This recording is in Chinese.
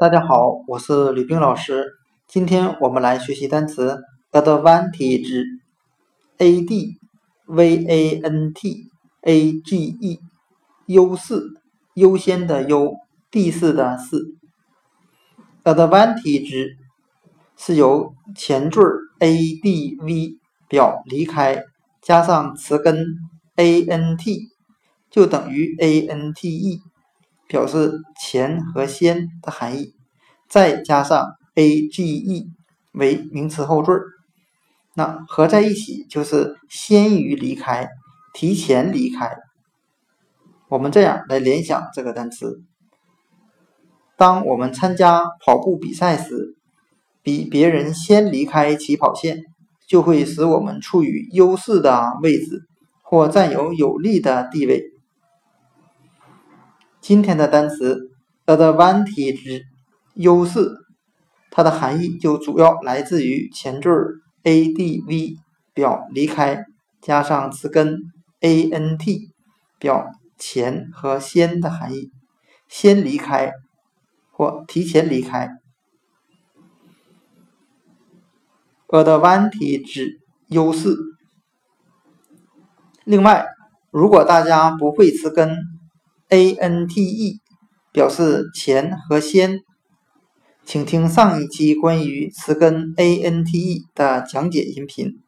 大家好，我是吕冰老师。今天我们来学习单词 advantage，a d v a n t a g e，优势，优先的优，地势的势。advantage 是由前缀 a d v 表离开，加上词根 a n t，就等于 a n t e。表示前和先的含义，再加上 a g e 为名词后缀，那合在一起就是先于离开，提前离开。我们这样来联想这个单词：当我们参加跑步比赛时，比别人先离开起跑线，就会使我们处于优势的位置，或占有有利的地位。今天的单词 advantage 优势，它的含义就主要来自于前缀 adv 表离开，加上词根 ant 表前和先的含义，先离开或提前离开。advantage 优势。另外，如果大家不会词根，ante 表示前和先，请听上一期关于词根 ante 的讲解音频。